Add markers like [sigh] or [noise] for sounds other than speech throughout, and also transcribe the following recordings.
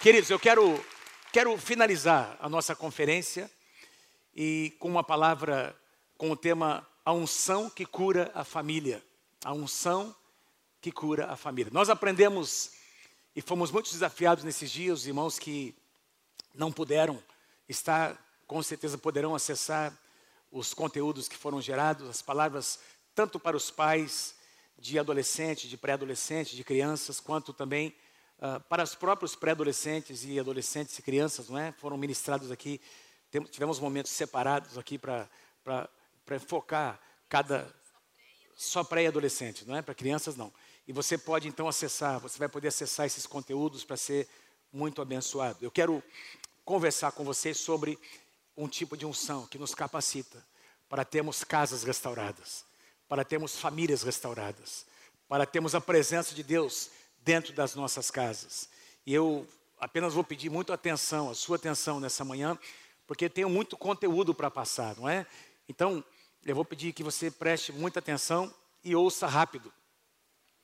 Queridos, eu quero, quero finalizar a nossa conferência e com uma palavra com o tema A unção que cura a família. A unção que cura a família. Nós aprendemos e fomos muito desafiados nesses dias, os irmãos que não puderam estar, com certeza poderão acessar os conteúdos que foram gerados, as palavras tanto para os pais de adolescentes, de pré-adolescentes, de crianças, quanto também uh, para os próprios pré-adolescentes e adolescentes e crianças, não é? Foram ministrados aqui, tivemos momentos separados aqui para focar cada só pré-adolescente, não é? Para crianças não. E você pode então acessar, você vai poder acessar esses conteúdos para ser muito abençoado. Eu quero conversar com vocês sobre um tipo de unção que nos capacita para termos casas restauradas, para termos famílias restauradas, para termos a presença de Deus dentro das nossas casas. E eu apenas vou pedir muito atenção, a sua atenção nessa manhã, porque tenho muito conteúdo para passar, não é? Então, eu vou pedir que você preste muita atenção e ouça rápido.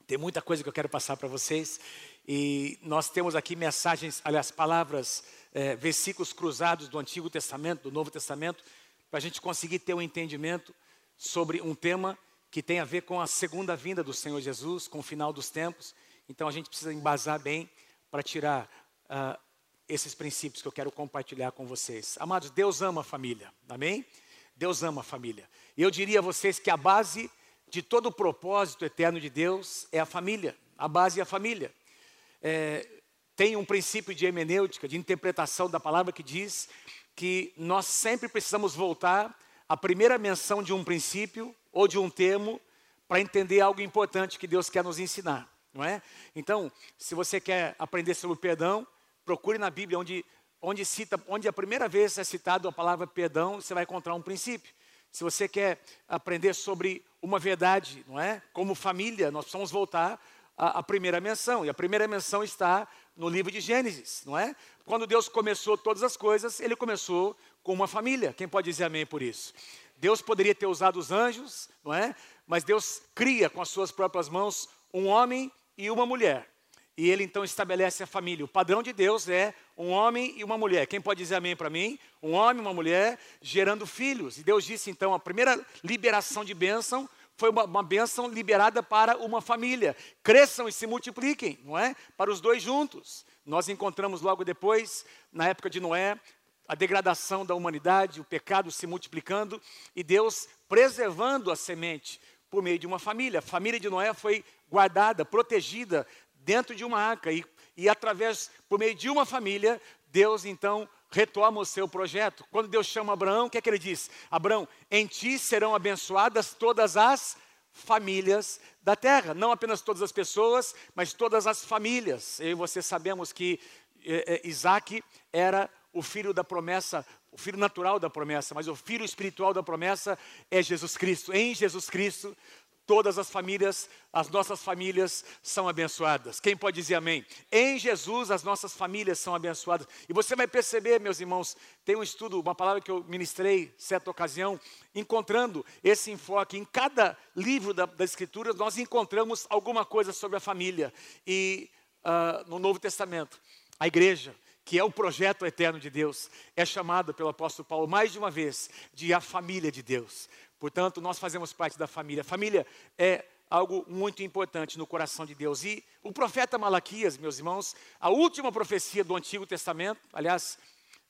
Tem muita coisa que eu quero passar para vocês. E nós temos aqui mensagens, aliás, palavras, é, versículos cruzados do Antigo Testamento, do Novo Testamento, para a gente conseguir ter um entendimento sobre um tema que tem a ver com a segunda vinda do Senhor Jesus, com o final dos tempos. Então a gente precisa embasar bem para tirar uh, esses princípios que eu quero compartilhar com vocês. Amados, Deus ama a família, amém? Deus ama a família. E eu diria a vocês que a base de todo o propósito eterno de Deus é a família. A base é a família. É, tem um princípio de hermenêutica, de interpretação da palavra que diz que nós sempre precisamos voltar à primeira menção de um princípio ou de um termo para entender algo importante que Deus quer nos ensinar, não é? Então, se você quer aprender sobre o perdão, procure na Bíblia onde onde cita, onde a primeira vez é citado a palavra perdão, você vai encontrar um princípio. Se você quer aprender sobre uma verdade, não é? Como família, nós precisamos voltar à, à, primeira menção. E a primeira menção está no livro de Gênesis, não é? Quando Deus começou todas as coisas, ele começou com uma família. Quem pode dizer amém por isso? Deus poderia ter usado os anjos, não é? Mas Deus cria com as suas próprias mãos um homem e uma mulher. E ele então estabelece a família. O padrão de Deus é um homem e uma mulher. Quem pode dizer amém para mim? Um homem e uma mulher gerando filhos. E Deus disse então: a primeira liberação de bênção foi uma, uma bênção liberada para uma família. Cresçam e se multipliquem, não é? Para os dois juntos. Nós encontramos logo depois, na época de Noé, a degradação da humanidade, o pecado se multiplicando e Deus preservando a semente por meio de uma família. A família de Noé foi guardada, protegida dentro de uma arca. E, e através, por meio de uma família, Deus então retoma o seu projeto. Quando Deus chama Abraão, o que é que ele diz? Abraão, em ti serão abençoadas todas as famílias da terra. Não apenas todas as pessoas, mas todas as famílias. Eu e você sabemos que é, é, Isaac era o filho da promessa, o filho natural da promessa, mas o filho espiritual da promessa é Jesus Cristo. Em Jesus Cristo, todas as famílias, as nossas famílias são abençoadas. Quem pode dizer amém? Em Jesus as nossas famílias são abençoadas. E você vai perceber, meus irmãos, tem um estudo, uma palavra que eu ministrei certa ocasião, encontrando esse enfoque. Em cada livro da, da Escritura nós encontramos alguma coisa sobre a família. E uh, no Novo Testamento, a igreja, que é o projeto eterno de Deus, é chamada pelo apóstolo Paulo mais de uma vez de a família de Deus. Portanto, nós fazemos parte da família. Família é algo muito importante no coração de Deus. E o profeta Malaquias, meus irmãos, a última profecia do Antigo Testamento, aliás,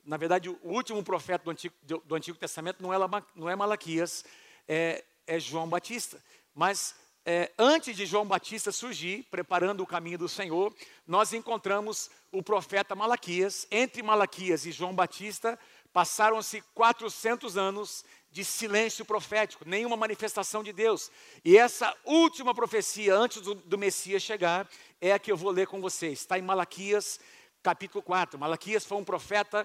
na verdade, o último profeta do Antigo, do Antigo Testamento não é, não é Malaquias, é, é, João Batista. Mas é, antes de João Batista surgir, preparando o caminho do Senhor, nós encontramos o profeta Malaquias. Entre Malaquias e João Batista, passaram-se 400 anos de silêncio profético, nenhuma manifestação de Deus. E essa última profecia, antes do, do, Messias chegar, é a que eu vou ler com vocês. Está em Malaquias, capítulo 4. Malaquias foi um profeta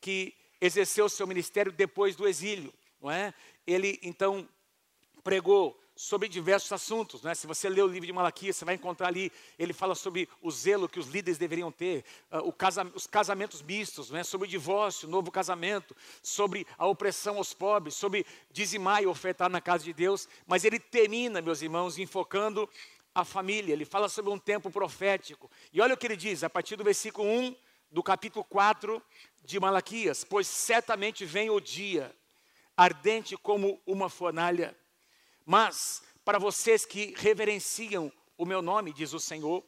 que exerceu seu ministério depois do exílio. Não é? Ele, então, pregou sobre diversos assuntos. Né? Se você ler o livro de Malaquias, você vai encontrar ali, ele fala sobre o zelo que os líderes deveriam ter, uh, casa, os casamentos mistos, né? sobre o divórcio, novo casamento, sobre a opressão aos pobres, sobre dizimar e ofertar na casa de Deus. Mas ele termina, meus irmãos, enfocando a família. Ele fala sobre um tempo profético. E olha o que ele diz, a partir do versículo 1 do capítulo 4 de Malaquias, pois certamente vem o dia, ardente como uma fornalha. Mas, para vocês que reverenciam o meu nome, diz o Senhor,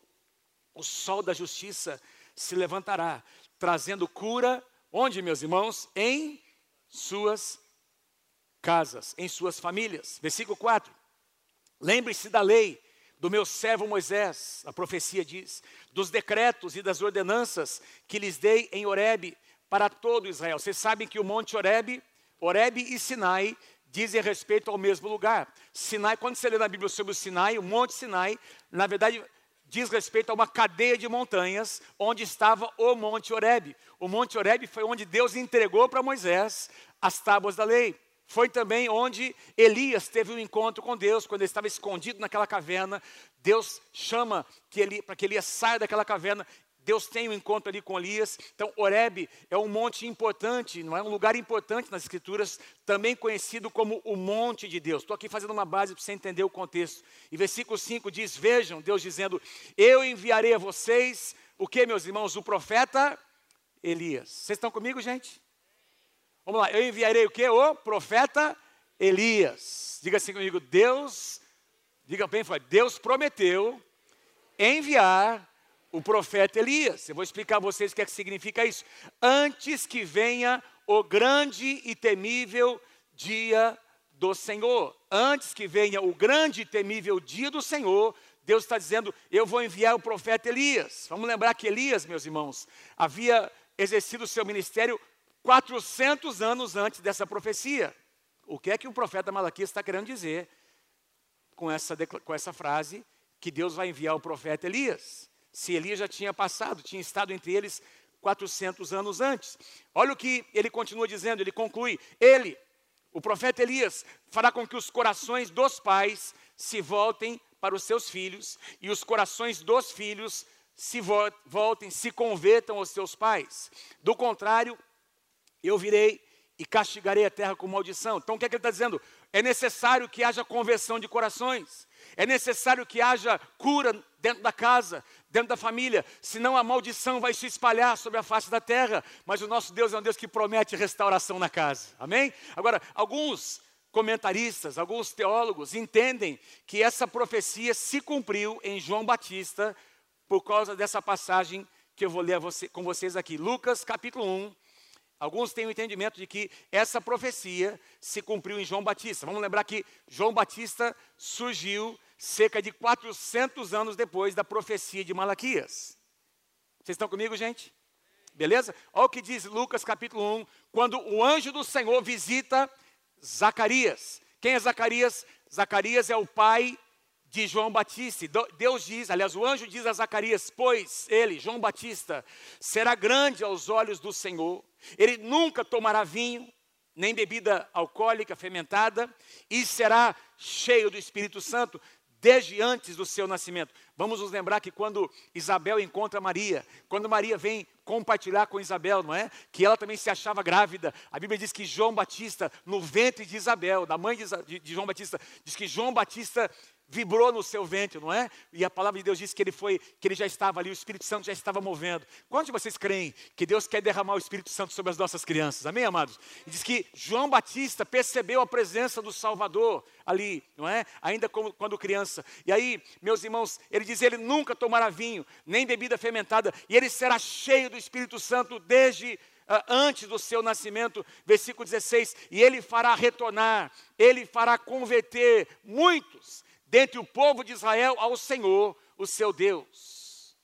o sol da justiça se levantará, trazendo cura, onde, meus irmãos? Em suas casas, em suas famílias. Versículo 4. Lembre-se da lei do meu servo Moisés, a profecia diz, dos decretos e das ordenanças que lhes dei em Horebe para todo Israel. Vocês sabem que o monte Horebe, Horebe e Sinai dizem respeito ao mesmo lugar. Sinai, quando você lê na Bíblia sobre o Sinai, o monte Sinai, na verdade, diz respeito a uma cadeia de montanhas onde estava o Monte Horebe. O Monte Horebe foi onde Deus entregou para Moisés as tábuas da lei. Foi também onde Elias teve um encontro com Deus, quando ele estava escondido naquela caverna. Deus chama que para que Elias saia daquela caverna. Deus tem um encontro ali com Elias. Então, Horebe é um monte importante, não é um lugar importante nas Escrituras, também conhecido como o monte de Deus. Estou aqui fazendo uma base para você entender o contexto. E versículo 5 diz: Vejam, Deus dizendo: Eu enviarei a vocês, o que, meus irmãos? O profeta Elias. Vocês estão comigo, gente? Vamos lá, eu enviarei o que? O profeta Elias. Diga assim comigo, Deus, diga bem, Deus prometeu enviar o profeta Elias. Eu vou explicar a vocês o que, é que significa isso. Antes que venha o grande e temível dia do Senhor. Antes que venha o grande e temível dia do Senhor, Deus está dizendo: Eu vou enviar o profeta Elias. Vamos lembrar que Elias, meus irmãos, havia exercido o seu ministério 400 anos antes dessa profecia. O que é que o profeta Malaquias está querendo dizer com essa, com essa frase que Deus vai enviar o profeta Elias? Se Elias já tinha passado, tinha estado entre eles 400 anos antes. Olha o que ele continua dizendo, ele conclui: Ele, o profeta Elias, fará com que os corações dos pais se voltem para os seus filhos e os corações dos filhos se voltem, se convertam aos seus pais. Do contrário, eu virei e castigarei a terra com maldição. Então o que é que ele está dizendo? É necessário que haja conversão de corações. É necessário que haja cura dentro da casa, dentro da família, senão a maldição vai se espalhar sobre a face da terra. Mas o nosso Deus é um Deus que promete restauração na casa. Amém? Agora, alguns comentaristas, alguns teólogos entendem que essa profecia se cumpriu em João Batista por causa dessa passagem que eu vou ler você, com vocês aqui. Lucas capítulo 1, Alguns têm o entendimento de que essa profecia se cumpriu em João Batista. Vamos lembrar que João Batista surgiu cerca de 400 anos depois da profecia de Malaquias. Vocês estão comigo, gente? Beleza? Olha o que diz Lucas capítulo 1, quando o anjo do Senhor visita Zacarias. Quem é Zacarias? Zacarias é o pai de João Batista. Deus diz, aliás, o anjo diz a Zacarias: Pois ele, João Batista, será grande aos olhos do Senhor ele nunca tomará vinho, nem bebida alcoólica fermentada, e será cheio do Espírito Santo desde antes do seu nascimento. Vamos nos lembrar que quando Isabel encontra Maria, quando Maria vem compartilhar com Isabel, não é? Que ela também se achava grávida. A Bíblia diz que João Batista, no ventre de Isabel, da mãe de, João Batista, diz que João Batista vibrou no seu ventre, não é? E a palavra de Deus diz que ele foi, que ele já estava ali, o Espírito Santo já estava movendo. Quantos de vocês creem que Deus quer derramar o Espírito Santo sobre as nossas crianças? Amém, amados? E diz que João Batista percebeu a presença do Salvador ali, não é? Ainda como, quando criança. E aí, meus irmãos, ele diz: ele nunca tomará vinho, nem bebida fermentada, e ele será cheio do Espírito Santo desde uh, antes do seu nascimento, versículo 16, e ele fará retornar, ele fará converter muitos dentre o povo de Israel ao Senhor, o seu Deus.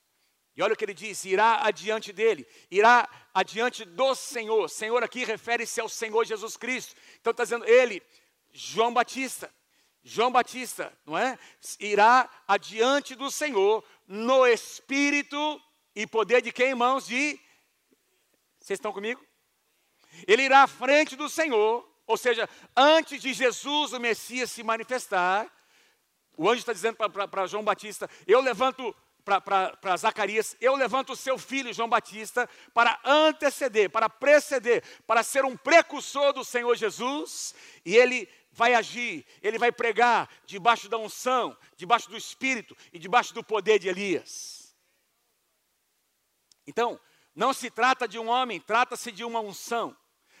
E olha o que ele diz: irá adiante dele, irá adiante do Senhor. Senhor aqui refere-se ao Senhor Jesus Cristo. Então está dizendo ele, João Batista. João Batista, não é? Irá adiante do Senhor no espírito e poder de quem, irmãos? De. Vocês estão comigo? Ele irá à frente do Senhor, ou seja, antes de Jesus, o Messias, se manifestar, o anjo está dizendo para João Batista: Eu levanto para Zacarias, eu levanto o seu filho João Batista para anteceder, para preceder, para ser um precursor do Senhor Jesus, e ele vai agir, ele vai pregar debaixo da unção, debaixo do Espírito e debaixo do poder de Elias. Então, Não se trata de um homem, trata-se de uma unção.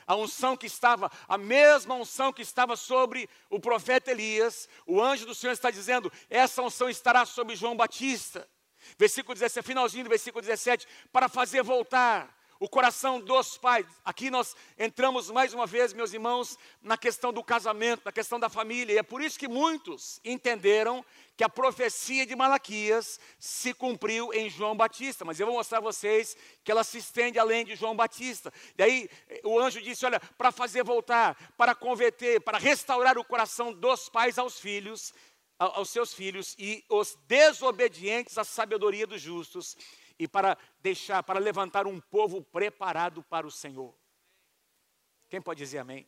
A unção que estava, a mesma unção que estava sobre o profeta Elias, o anjo do Senhor está dizendo: essa unção estará sobre João Batista. Versículo 17, finalzinho do versículo 17, para fazer voltar o coração dos pais. Aqui nós entramos mais uma vez, meus irmãos, na questão do casamento, na questão da família. E é por isso que muitos entenderam que a profecia de Malaquias se cumpriu em João Batista. Mas eu vou mostrar a vocês que ela se estende além de João Batista. E aí o anjo disse: Olha, para fazer voltar, para converter, para restaurar o coração dos pais aos filhos, aos seus filhos e os desobedientes à sabedoria dos justos e para deixar, para levantar um povo preparado para o Senhor. Quem pode dizer amém?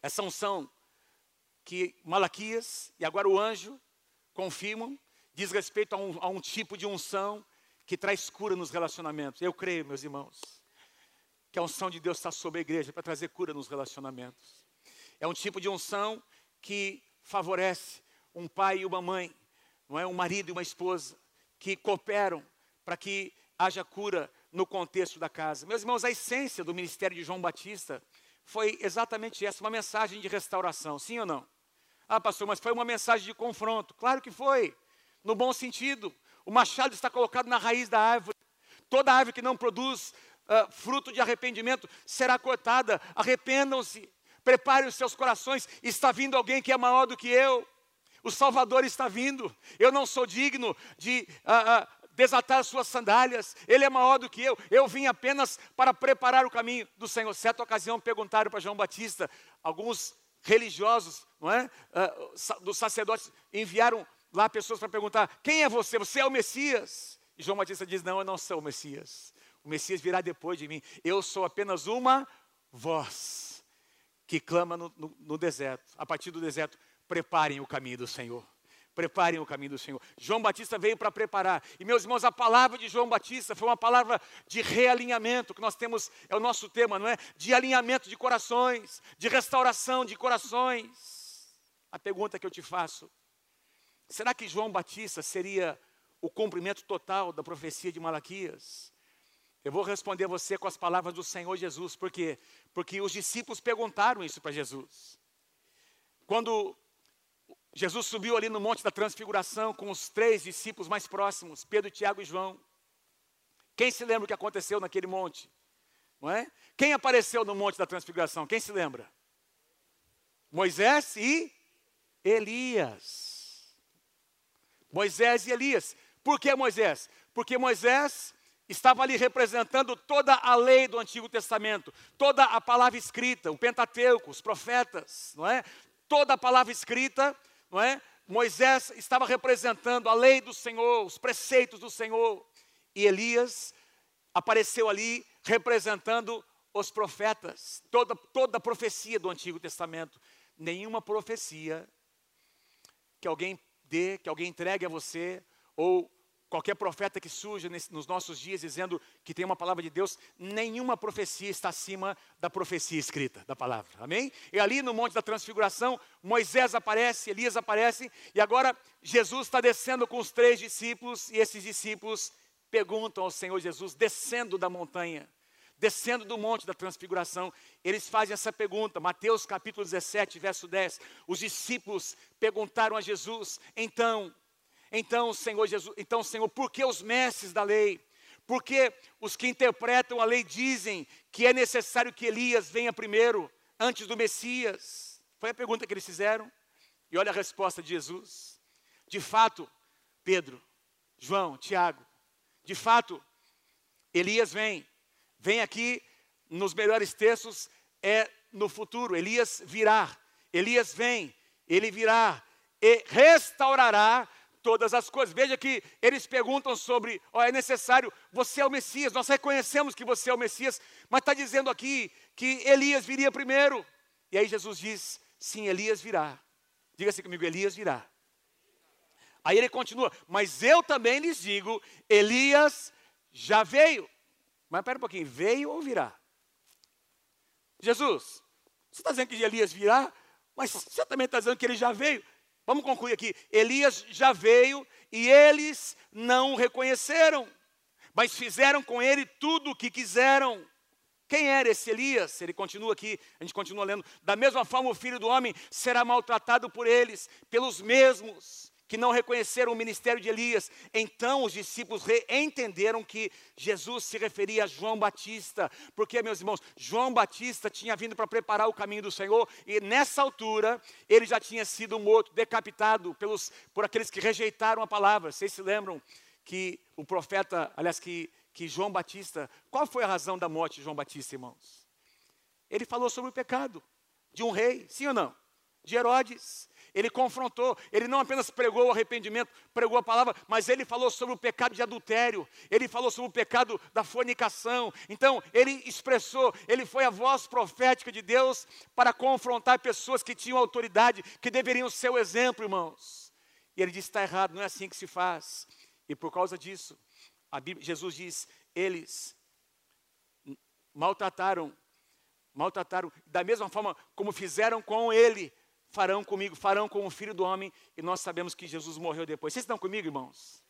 Essa unção que Malaquias e agora o anjo confirmam, diz respeito a um, a um tipo de unção que traz cura nos relacionamentos. Eu creio, meus irmãos, que a unção de Deus está sobre a igreja para trazer cura nos relacionamentos. É um tipo de unção que favorece um pai e uma mãe, não é um marido e uma esposa que cooperam para que haja cura no contexto da casa. Meus irmãos, a essência do ministério de João Batista foi exatamente essa, uma mensagem de restauração, sim ou não? Ah, pastor, mas foi uma mensagem de confronto. Claro que foi, no bom sentido. O machado está colocado na raiz da árvore. Toda árvore que não produz uh, fruto de arrependimento será cortada. Arrependam-se, preparem os seus corações. Está vindo alguém que é maior do que eu. O Salvador está vindo. Eu não sou digno de uh, uh, desatar as suas sandálias, ele é maior do que eu, eu vim apenas para preparar o caminho do Senhor. Certa ocasião perguntaram para João Batista, alguns religiosos, não é? Uh, dos sacerdotes enviaram lá pessoas para perguntar: quem é você? Você é o Messias? E João Batista diz: não, eu não sou o Messias. O Messias virá depois de mim. Eu sou apenas uma voz que clama no, no, no deserto. A partir do deserto, preparem o caminho do Senhor. Preparem o caminho do Senhor. João Batista veio para preparar. E meus irmãos, a palavra de João Batista foi uma palavra de realinhamento, que nós temos, é o nosso tema, não é? De alinhamento de corações, de restauração de corações. A pergunta que eu te faço: será que João Batista seria o cumprimento total da profecia de Malaquias? Eu vou responder você com as palavras do Senhor Jesus, por quê? Porque os discípulos perguntaram isso para Jesus. Quando Jesus subiu ali no Monte da Transfiguração com os três discípulos mais próximos, Pedro, Tiago e João. Quem se lembra o que aconteceu naquele monte? Não é? Quem apareceu no Monte da Transfiguração? Quem se lembra? Moisés e Elias. Moisés e Elias. Por que Moisés? Porque Moisés estava ali representando toda a lei do Antigo Testamento, toda a palavra escrita, o Pentateuco, os profetas, não é? Toda a palavra escrita não é? Moisés estava representando a lei do Senhor, os preceitos do Senhor, e Elias apareceu ali representando os profetas, toda, toda a profecia do Antigo Testamento. Nenhuma profecia que alguém dê, que alguém entregue a você, ou Qualquer profeta que surja nos nossos dias dizendo que tem uma palavra de Deus, nenhuma profecia está acima da profecia escrita, da palavra. Amém? E ali no Monte da Transfiguração, Moisés aparece, Elias aparece, e agora Jesus está descendo com os três discípulos, e esses discípulos perguntam ao Senhor Jesus, descendo da montanha, descendo do Monte da Transfiguração, eles fazem essa pergunta, Mateus capítulo 17, verso 10. Os discípulos perguntaram a Jesus, então, então, Senhor Jesus, então, Senhor, por que os mestres da lei? Porque os que interpretam a lei dizem que é necessário que Elias venha primeiro, antes do Messias? Foi a pergunta que eles fizeram. E olha a resposta de Jesus. De fato, Pedro, João, Tiago, de fato, Elias vem. Vem aqui nos melhores textos, é no futuro. Elias virá. Elias vem, ele virá e restaurará todas as coisas. Veja que eles perguntam sobre, ó, é necessário, você é o Messias, nós reconhecemos que você é o Messias, mas está dizendo aqui que Elias viria primeiro. E aí Jesus diz, sim, Elias virá. Diga assim comigo, Elias virá. Aí ele continua, mas eu também lhes digo, Elias já veio. Mas espera um pouquinho, veio ou virá? Jesus, você está dizendo que Elias virá, mas você também está dizendo que ele já veio. Vamos concluir aqui. Elias já veio e eles não o reconheceram. mas fizeram com ele tudo o que quiseram. Quem era esse Elias? Ele continua aqui, a gente continua lendo. Da mesma forma, o filho do homem será maltratado por eles, pelos mesmos que não reconheceram o ministério de Elias. Então os discípulos entenderam que Jesus se referia a João Batista, porque, meus irmãos, João Batista tinha vindo para preparar o caminho do Senhor, e nessa altura ele já tinha sido morto, decapitado pelos, por aqueles que rejeitaram a palavra. Vocês se lembram que o profeta, aliás, que, que João Batista, qual foi a razão da morte de João Batista, irmãos? Ele falou sobre o pecado de um rei, sim ou não? De Herodes. Ele confrontou, ele não apenas pregou o arrependimento, pregou a palavra, mas ele falou sobre o pecado de adultério, ele falou sobre o pecado da fornicação. Então, ele expressou, ele foi a voz profética de Deus para confrontar pessoas que tinham autoridade, que deveriam ser o exemplo, irmãos. E ele disse: está errado, não é assim que se faz. E por causa disso, Bíblia, Jesus diz: eles maltrataram, maltrataram, da mesma forma como fizeram com ele farão comigo, farão com o filho do homem, e nós sabemos que Jesus morreu depois. Vocês estão comigo, irmãos?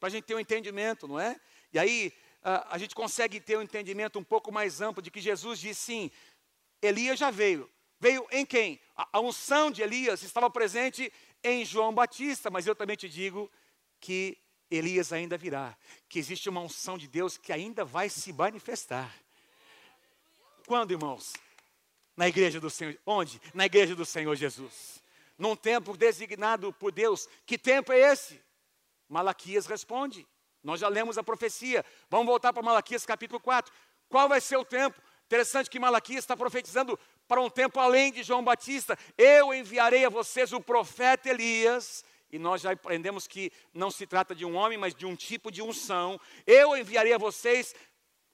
Para a gente ter um entendimento, não é? E aí a, a gente consegue ter um entendimento um pouco mais amplo de que Jesus disse sim, Elias já veio. Veio em quem? A, a unção de Elias estava presente em João Batista, mas eu também te digo que Elias ainda virá, que existe uma unção de Deus que ainda vai se manifestar. Quando, irmãos? Na igreja do Senhor. Onde? Na igreja do Senhor Jesus. Num tempo designado por Deus. Que tempo é esse? Malaquias responde. Nós já lemos a profecia. Vamos voltar para Malaquias capítulo 4. Qual vai ser o tempo? Interessante que Malaquias está profetizando para um tempo além de João Batista. Eu enviarei a vocês o profeta Elias. E nós já aprendemos que não se trata de um homem, mas de um tipo de unção. Eu enviarei a vocês,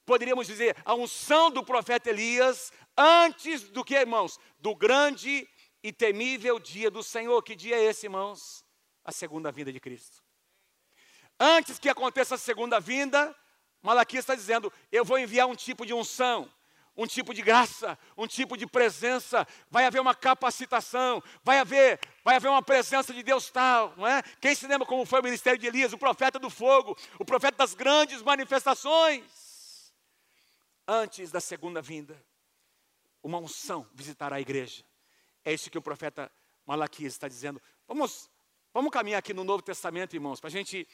poderíamos dizer, a unção do profeta Elias, Antes do que, irmãos? Do grande e temível dia do Senhor. Que dia é esse, irmãos? A segunda vinda de Cristo. Antes que aconteça a segunda vinda, Malaquias está dizendo: eu vou enviar um tipo de unção, um tipo de graça, um tipo de presença, vai haver uma capacitação, vai haver, vai haver uma presença de Deus tal, não é? Quem se lembra como foi o ministério de Elias, o profeta do fogo, o profeta das grandes manifestações? Antes da segunda vinda uma unção visitará a igreja. É isso que o profeta Malaquias está dizendo. Vamos, vamos caminhar aqui no Novo Testamento, irmãos, para a gente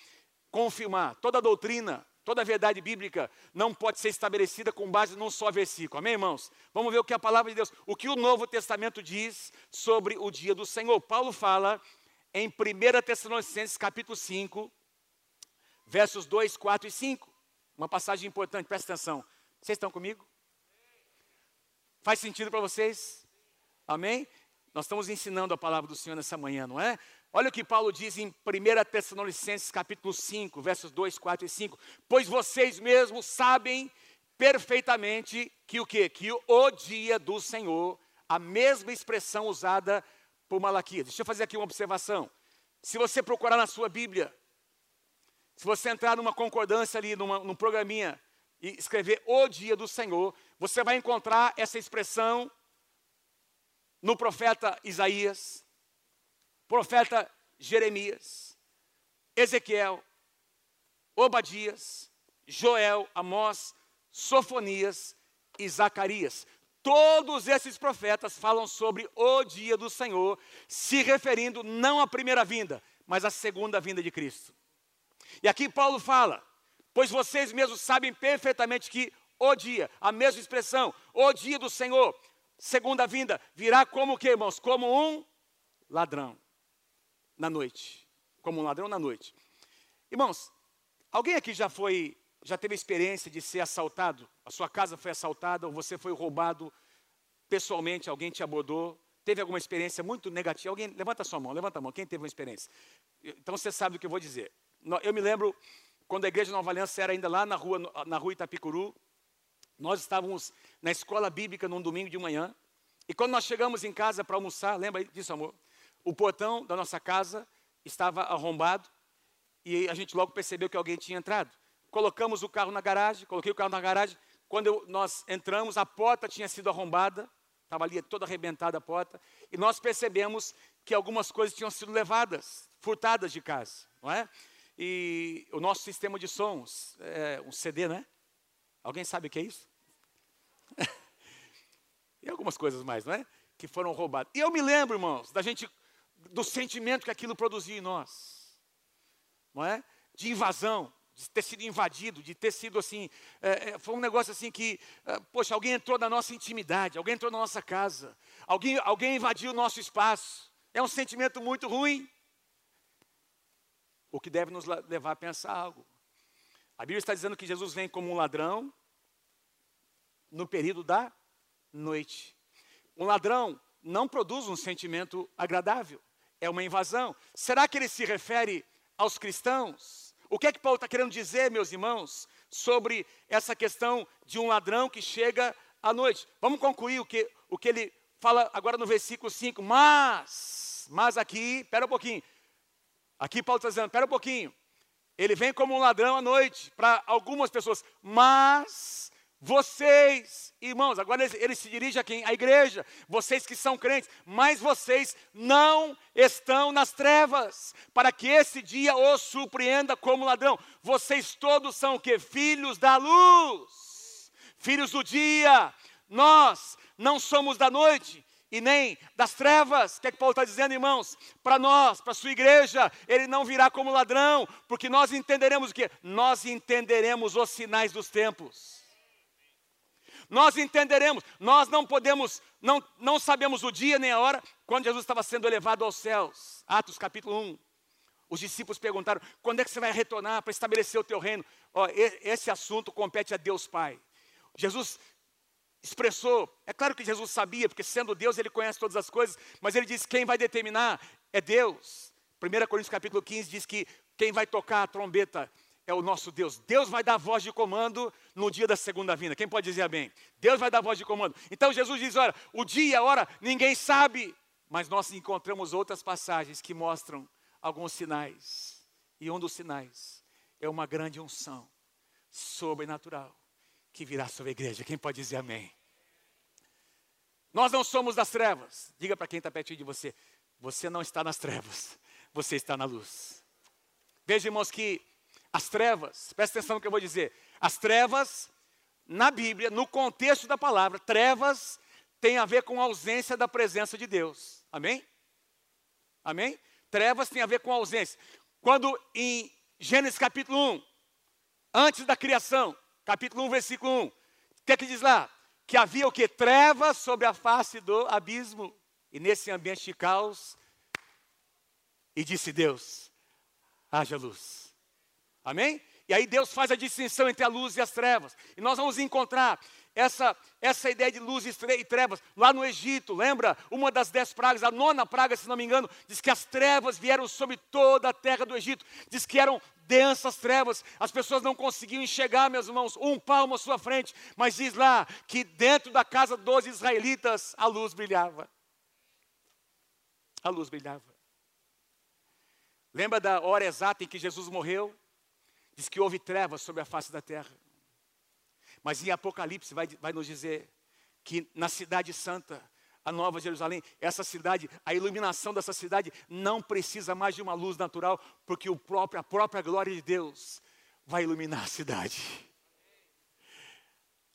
confirmar toda a doutrina, toda a verdade bíblica não pode ser estabelecida com base num só versículo. Amém, irmãos? Vamos ver o que a palavra de Deus, o que o Novo Testamento diz sobre o dia do Senhor. Paulo fala em 1 Tessalonicenses capítulo 5, versos 2, 4 e 5. Uma passagem importante, presta atenção. Vocês estão comigo? Faz sentido para vocês? Amém? Nós estamos ensinando a palavra do Senhor nessa manhã, não é? Olha o que Paulo diz em 1 Tessalonicenses capítulo 5, versos 2, 4 e 5. Pois vocês mesmos sabem perfeitamente que o quê? Que o dia do Senhor, a mesma expressão usada por Malaquias. Deixa eu fazer aqui uma observação. Se você procurar na sua Bíblia, se você entrar numa concordância ali, numa, num programinha, e escrever o dia do Senhor, você vai encontrar essa expressão no profeta Isaías, profeta Jeremias, Ezequiel, Obadias, Joel, Amós, Sofonias e Zacarias. Todos esses profetas falam sobre o dia do Senhor, se referindo não à primeira vinda, mas à segunda vinda de Cristo. E aqui Paulo fala: Pois vocês mesmos sabem perfeitamente que o dia, a mesma expressão, o dia do Senhor, segunda vinda, virá como o que, irmãos? Como um ladrão na noite. Como um ladrão na noite. Irmãos, alguém aqui já foi, já teve experiência de ser assaltado? A sua casa foi assaltada ou você foi roubado pessoalmente, alguém te abordou? Teve alguma experiência muito negativa? Alguém, levanta a sua mão, levanta a mão. Quem teve uma experiência? Então você sabe do que eu vou dizer. Eu me lembro quando a igreja Nova Aliança era ainda lá na rua, na rua Itapicuru, nós estávamos na escola bíblica num domingo de manhã, e quando nós chegamos em casa para almoçar, lembra disso, amor? O portão da nossa casa estava arrombado, e a gente logo percebeu que alguém tinha entrado. Colocamos o carro na garagem, coloquei o carro na garagem, quando eu, nós entramos, a porta tinha sido arrombada, estava ali toda arrebentada a porta, e nós percebemos que algumas coisas tinham sido levadas, furtadas de casa, não é? E o nosso sistema de sons, é um CD, né? Alguém sabe o que é isso? [laughs] e algumas coisas mais, não é? Que foram roubadas. E eu me lembro, irmãos, da gente, do sentimento que aquilo produzia em nós, não é? De invasão, de ter sido invadido, de ter sido assim, é, foi um negócio assim que, é, poxa, alguém entrou na nossa intimidade, alguém entrou na nossa casa, alguém, alguém invadiu o nosso espaço. É um sentimento muito ruim. O que deve nos levar a pensar algo. A Bíblia está dizendo que Jesus vem como um ladrão no período da noite. Um ladrão não produz um sentimento agradável, é uma invasão. Será que ele se refere aos cristãos? O que é que Paulo está querendo dizer, meus irmãos, sobre essa questão de um ladrão que chega à noite? Vamos concluir o que, o que ele fala agora no versículo 5. Mas, mas aqui, espera um pouquinho. Aqui Paulo está dizendo, espera um pouquinho. Ele vem como um ladrão à noite para algumas pessoas, mas vocês, irmãos, agora ele, ele, se dirige a quem? A igreja, vocês que são crentes, mas vocês não estão nas trevas, para que esse dia os surpreenda como ladrão. Vocês todos são o que? Filhos da luz, filhos do dia. Nós não somos da noite, e nem das trevas. O que é que Paulo está dizendo, irmãos? Para nós, para a sua igreja, ele não virá como ladrão, porque nós entenderemos o que? Nós entenderemos os sinais dos tempos nós entenderemos. Nós não podemos, não, não sabemos o dia nem a hora quando Jesus estava sendo elevado aos céus. Atos capítulo 1. Os discípulos perguntaram: quando é que você vai retornar para estabelecer o teu reino? Ó, esse assunto compete a Deus Pai. Jesus expressou, é claro que Jesus sabia, porque sendo Deus ele conhece todas as coisas, mas ele disse: quem vai determinar é Deus. 1 Coríntios capítulo 15 diz que quem vai tocar a trombeta é o nosso Deus. Deus vai dar voz de comando no dia da segunda vinda. Quem pode dizer amém? Deus vai dar voz de comando. Então Jesus diz: olha, o dia, a hora, ninguém sabe. Mas nós encontramos outras passagens que mostram alguns sinais. E um dos sinais é uma grande unção sobrenatural que virá sobre a igreja. Quem pode dizer amém? Nós não somos das trevas. Diga para quem está pertinho de você: você não está nas trevas, você está na luz. Veja, irmãos, que as trevas, presta atenção no que eu vou dizer. As trevas, na Bíblia, no contexto da palavra, trevas tem a ver com a ausência da presença de Deus. Amém? Amém? Trevas tem a ver com a ausência. Quando em Gênesis capítulo 1, antes da criação, capítulo 1, versículo 1, o que é que diz lá? Que havia o que? Trevas sobre a face do abismo. E nesse ambiente de caos, e disse Deus: haja luz. Amém? E aí Deus faz a distinção entre a luz e as trevas. E nós vamos encontrar essa, essa ideia de luz e trevas lá no Egito. Lembra? Uma das dez pragas, a nona praga, se não me engano, diz que as trevas vieram sobre toda a terra do Egito. Diz que eram densas trevas. As pessoas não conseguiam enxergar, meus irmãos, um palmo à sua frente. Mas diz lá que dentro da casa dos israelitas a luz brilhava. A luz brilhava. Lembra da hora exata em que Jesus morreu? Diz que houve trevas sobre a face da terra. Mas em Apocalipse vai, vai nos dizer que na cidade santa, a Nova Jerusalém, essa cidade, a iluminação dessa cidade não precisa mais de uma luz natural, porque o próprio, a própria glória de Deus vai iluminar a cidade.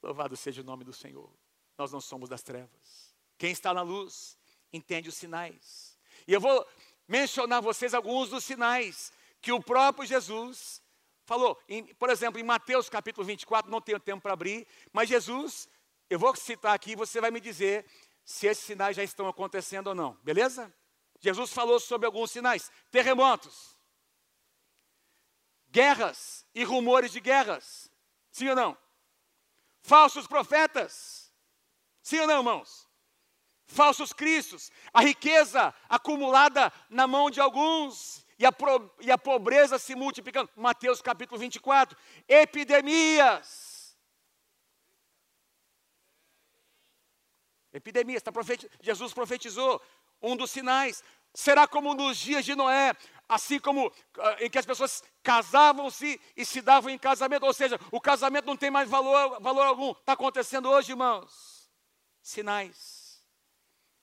Louvado seja o nome do Senhor. Nós não somos das trevas. Quem está na luz entende os sinais. E eu vou mencionar a vocês alguns dos sinais que o próprio Jesus falou, em, por exemplo, em Mateus capítulo 24, não tenho tempo para abrir, mas Jesus, eu vou citar aqui, você vai me dizer se esses sinais já estão acontecendo ou não, beleza? Jesus falou sobre alguns sinais: terremotos, guerras e rumores de guerras, sim ou não? Falsos profetas, sim ou não, irmãos? Falsos cristos, a riqueza acumulada na mão de alguns e a, pro, e a pobreza se multiplicando. Mateus capítulo 24. Epidemias. Epidemias. Tá profeti Jesus profetizou. Um dos sinais. Será como nos dias de Noé, assim como ah, em que as pessoas casavam-se e se davam em casamento, ou seja, o casamento não tem mais valor, valor algum. Está acontecendo hoje, irmãos. Sinais.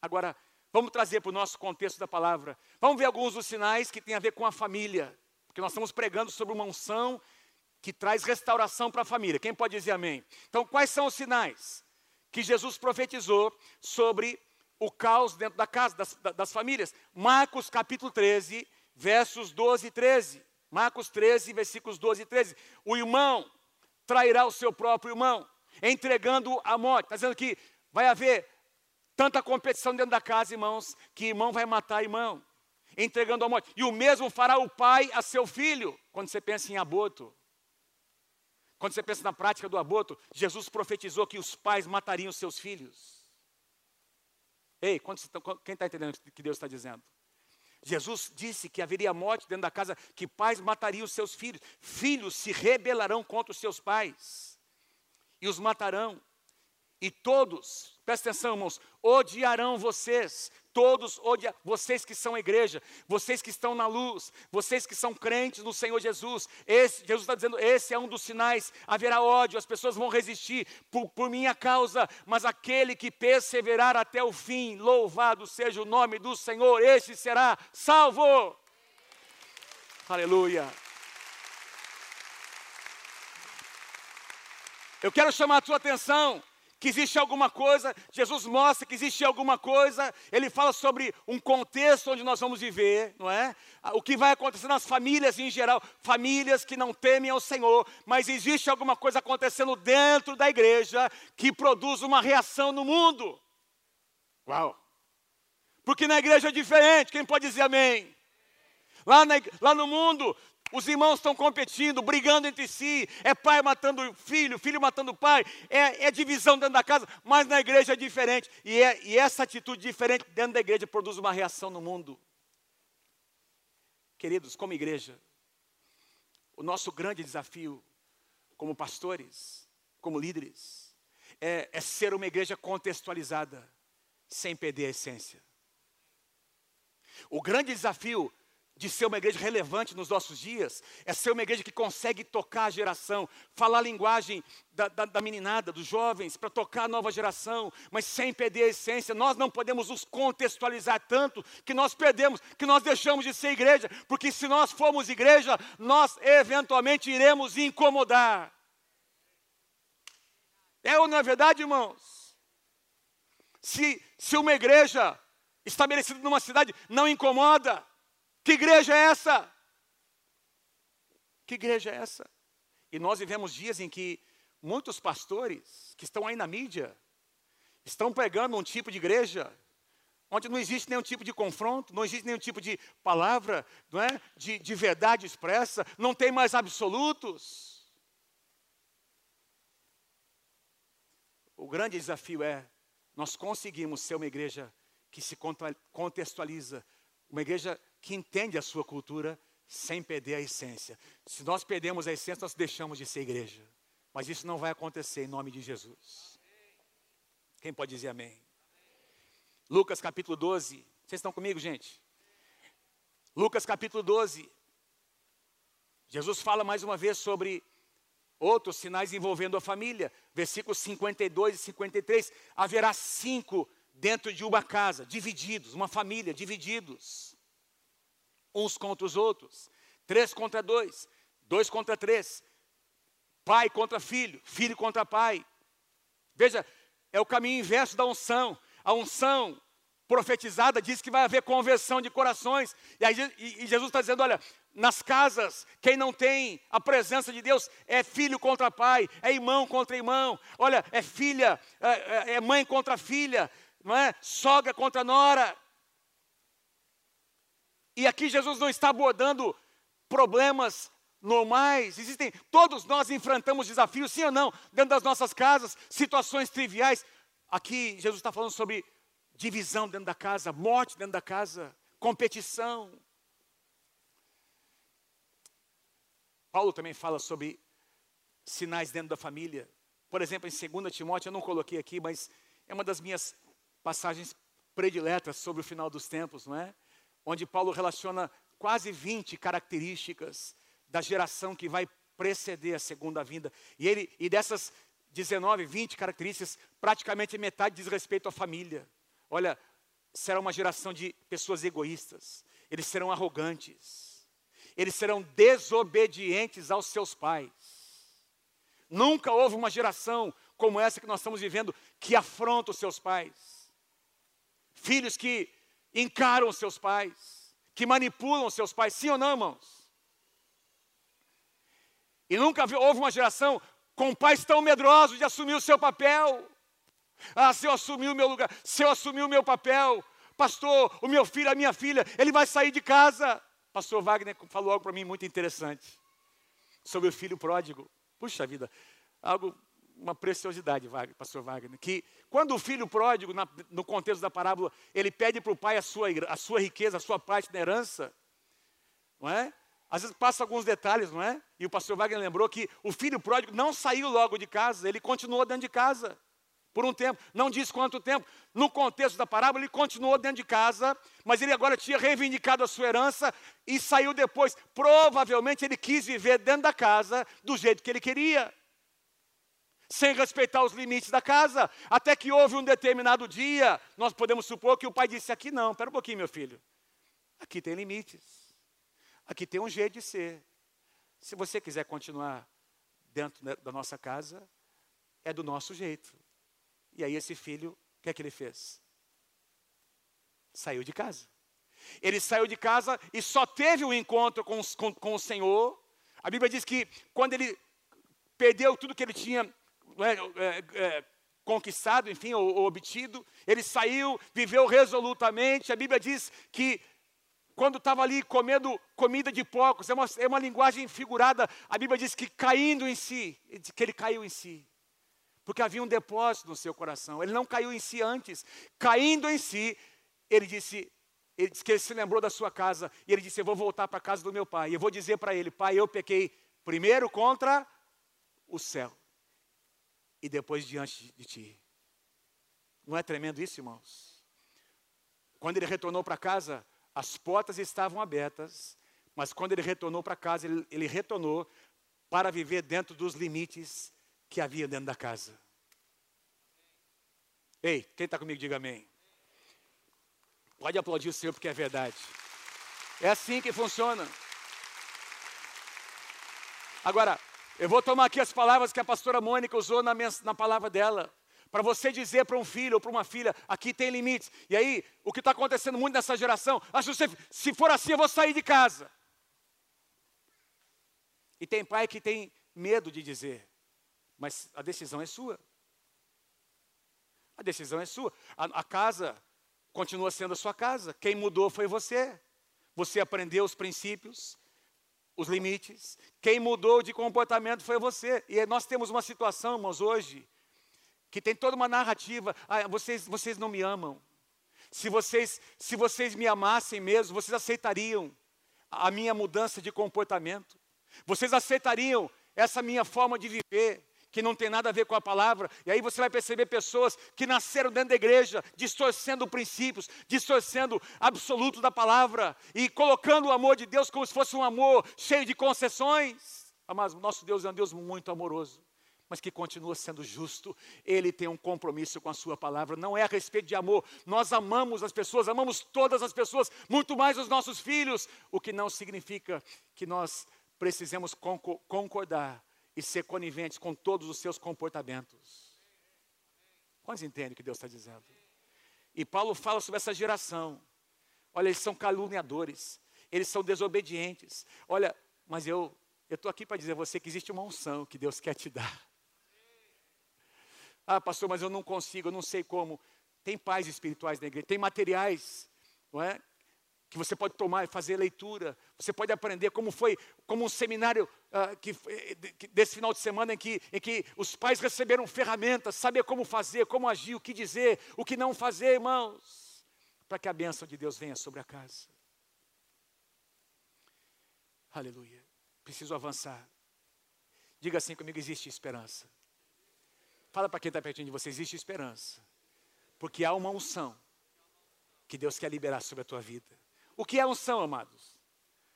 Agora, Vamos trazer para o nosso contexto da palavra. Vamos ver alguns dos sinais que têm a ver com a família. porque nós estamos pregando sobre uma unção que traz restauração para a família. Quem pode dizer amém? Então, quais são os sinais que Jesus profetizou sobre o caos dentro da casa, das, das famílias? Marcos capítulo 13, versos 12 e 13. Marcos 13, versículos 12 e 13. O irmão trairá o seu próprio irmão, entregando a morte. Está dizendo que vai haver tanta competição dentro da casa, irmãos, que irmão vai matar irmão, entregando a morte. E o mesmo fará o pai a seu filho, quando você pensa em aborto. Quando você pensa na prática do aborto, Jesus profetizou que os pais matariam seus filhos. Ei, quem está entendendo o que Deus está dizendo? Jesus disse que haveria morte dentro da casa, que pais matariam seus filhos, filhos se rebelarão contra os seus pais e os matarão. E todos, presta atenção, irmãos, odiarão vocês. Todos odiam, vocês que são igreja, vocês que estão na luz, vocês que são crentes no Senhor Jesus. Esse, Jesus está dizendo: esse é um dos sinais. Haverá ódio, as pessoas vão resistir por, por minha causa, mas aquele que perseverar até o fim, louvado seja o nome do Senhor, esse será salvo. Aleluia. Eu quero chamar a tua atenção que existe alguma coisa, Jesus mostra que existe alguma coisa, ele fala sobre um contexto onde nós vamos viver, não é? O que vai acontecer nas famílias em geral, famílias que não temem ao Senhor, mas existe alguma coisa acontecendo dentro da igreja que produz uma reação no mundo. Uau! Porque na igreja é diferente, quem pode dizer amém? Lá, na, lá no mundo, os irmãos estão competindo, brigando entre si. É pai matando filho, filho matando pai. É, é divisão dentro da casa, mas na igreja é diferente. E, é, e essa atitude diferente dentro da igreja produz uma reação no mundo. Queridos, como igreja, o nosso grande desafio, como pastores, como líderes, é, é ser uma igreja contextualizada, sem perder a essência. O grande desafio de ser uma igreja relevante nos nossos dias, é ser uma igreja que consegue tocar a geração, falar a linguagem da, da, da meninada, dos jovens, para tocar a nova geração, mas sem perder a essência. Nós não podemos nos contextualizar tanto que nós perdemos, que nós deixamos de ser igreja, porque se nós formos igreja, nós eventualmente iremos incomodar. É ou não é verdade, irmãos? Se, se uma igreja estabelecida numa cidade não incomoda, que igreja é essa? Que igreja é essa? E nós vivemos dias em que muitos pastores que estão aí na mídia estão pregando um tipo de igreja onde não existe nenhum tipo de confronto, não existe nenhum tipo de palavra, não é? de, de verdade expressa, não tem mais absolutos. O grande desafio é nós conseguimos ser uma igreja que se contextualiza, uma igreja que entende a sua cultura sem perder a essência. Se nós perdemos a essência, nós deixamos de ser igreja. Mas isso não vai acontecer em nome de Jesus. Quem pode dizer amém? Lucas capítulo 12. Vocês estão comigo, gente? Lucas capítulo 12. Jesus fala mais uma vez sobre outros sinais envolvendo a família. Versículos 52 e 53. Haverá cinco dentro de uma casa, divididos, uma família, divididos uns contra os outros, três contra dois, dois contra três, pai contra filho, filho contra pai. Veja, é o caminho inverso da unção. A unção profetizada diz que vai haver conversão de corações. E, aí, e Jesus está dizendo: olha, nas casas, quem não tem a presença de Deus é filho contra pai, é irmão contra irmão, olha, é filha, é, é, é mãe contra filha, não é? Sogra contra nora. E aqui Jesus não está abordando problemas normais, existem, todos nós enfrentamos desafios, sim ou não, dentro das nossas casas, situações triviais. Aqui Jesus está falando sobre divisão dentro da casa, morte dentro da casa, competição. Paulo também fala sobre sinais dentro da família. Por exemplo, em 2 Timóteo, eu não coloquei aqui, mas é uma das minhas passagens prediletas sobre o final dos tempos, não é? Onde Paulo relaciona quase 20 características da geração que vai preceder a segunda vinda. E, ele, e dessas 19, 20 características, praticamente metade diz respeito à família. Olha, será uma geração de pessoas egoístas, eles serão arrogantes. eles serão desobedientes aos seus pais. Nunca houve uma geração como essa que nós estamos vivendo que afronta os seus pais. Filhos que encaram seus pais, que manipulam seus pais, sim ou não, irmãos? E nunca houve uma geração com pais tão medrosos de assumir o seu papel. Ah, se eu assumir o meu lugar, se eu assumir o meu papel, pastor, o meu filho, a minha filha, ele vai sair de casa. Pastor Wagner falou algo para mim muito interessante sobre o filho pródigo. Puxa vida, algo, uma preciosidade, pastor Wagner, que quando o filho pródigo, na, no contexto da parábola, ele pede para o pai a sua, a sua riqueza, a sua parte da herança, não é? Às vezes passa alguns detalhes, não é? E o pastor Wagner lembrou que o filho pródigo não saiu logo de casa, ele continuou dentro de casa por um tempo, não diz quanto tempo. No contexto da parábola, ele continuou dentro de casa, mas ele agora tinha reivindicado a sua herança e saiu depois. Provavelmente ele quis viver dentro da casa do jeito que ele queria, sem respeitar os limites da casa. Até que houve um determinado dia, nós podemos supor que o pai disse: Aqui não, espera um pouquinho, meu filho. Aqui tem limites, aqui tem um jeito de ser. Se você quiser continuar dentro da nossa casa, é do nosso jeito. E aí esse filho, o que é que ele fez? Saiu de casa. Ele saiu de casa e só teve um encontro com, com, com o Senhor. A Bíblia diz que quando ele perdeu tudo que ele tinha é, é, é, conquistado, enfim, ou, ou obtido, ele saiu, viveu resolutamente. A Bíblia diz que quando estava ali comendo comida de porcos, é uma, é uma linguagem figurada, a Bíblia diz que caindo em si, que ele caiu em si porque havia um depósito no seu coração. Ele não caiu em si antes. Caindo em si, ele disse, ele disse que ele se lembrou da sua casa e ele disse: Eu vou voltar para a casa do meu pai. E eu vou dizer para ele: Pai, eu pequei primeiro contra o céu e depois diante de ti. Não é tremendo isso, irmãos? Quando ele retornou para casa, as portas estavam abertas, mas quando ele retornou para casa, ele, ele retornou para viver dentro dos limites que havia dentro da casa. Ei, quem está comigo, diga amém. Pode aplaudir o Senhor porque é verdade. É assim que funciona. Agora, eu vou tomar aqui as palavras que a pastora Mônica usou na, minha, na palavra dela. Para você dizer para um filho ou para uma filha, aqui tem limites. E aí, o que está acontecendo muito nessa geração, acho que se for assim, eu vou sair de casa. E tem pai que tem medo de dizer. Mas a decisão é sua. A decisão é sua. A, a, casa continua sendo a sua casa. Quem mudou foi você. Você aprendeu os princípios, os limites. Quem mudou de comportamento foi você. E nós temos uma situação, irmãos, hoje, que tem toda uma narrativa. Ah, vocês, vocês não me amam. Se vocês, se vocês me amassem mesmo, vocês aceitariam a minha mudança de comportamento. Vocês aceitariam essa minha forma de viver que não tem nada a ver com a palavra. E aí você vai perceber pessoas que nasceram dentro da igreja, distorcendo princípios, distorcendo absoluto da palavra e colocando o amor de Deus como se fosse um amor cheio de concessões. Mas nosso Deus é um Deus muito amoroso mas que continua sendo justo. Ele tem um compromisso com a sua palavra. Não é a respeito de amor. Nós amamos as pessoas, amamos todas as pessoas, muito mais os nossos filhos, o que não significa que nós precisemos concordar e ser coniventes com todos os seus comportamentos. Quantos entendem o que Deus está dizendo? E Paulo fala sobre essa geração. Olha, eles são caluniadores, eles são desobedientes. Olha, mas eu estou aqui para dizer a você que existe uma unção que Deus quer te dar. Ah, pastor, mas eu não consigo, eu não sei como. Tem pais espirituais na igreja, tem materiais, não é? Que você pode tomar e fazer leitura, você pode aprender como foi, como um seminário uh, que, que, desse final de semana em que, em que os pais receberam ferramentas, saber como fazer, como agir, o que dizer, o que não fazer, irmãos, para que a bênção de Deus venha sobre a casa. Aleluia. Preciso avançar. Diga assim comigo: existe esperança. Fala para quem está pertinho de você: existe esperança. Porque há uma unção que Deus quer liberar sobre a tua vida. O que é unção, amados?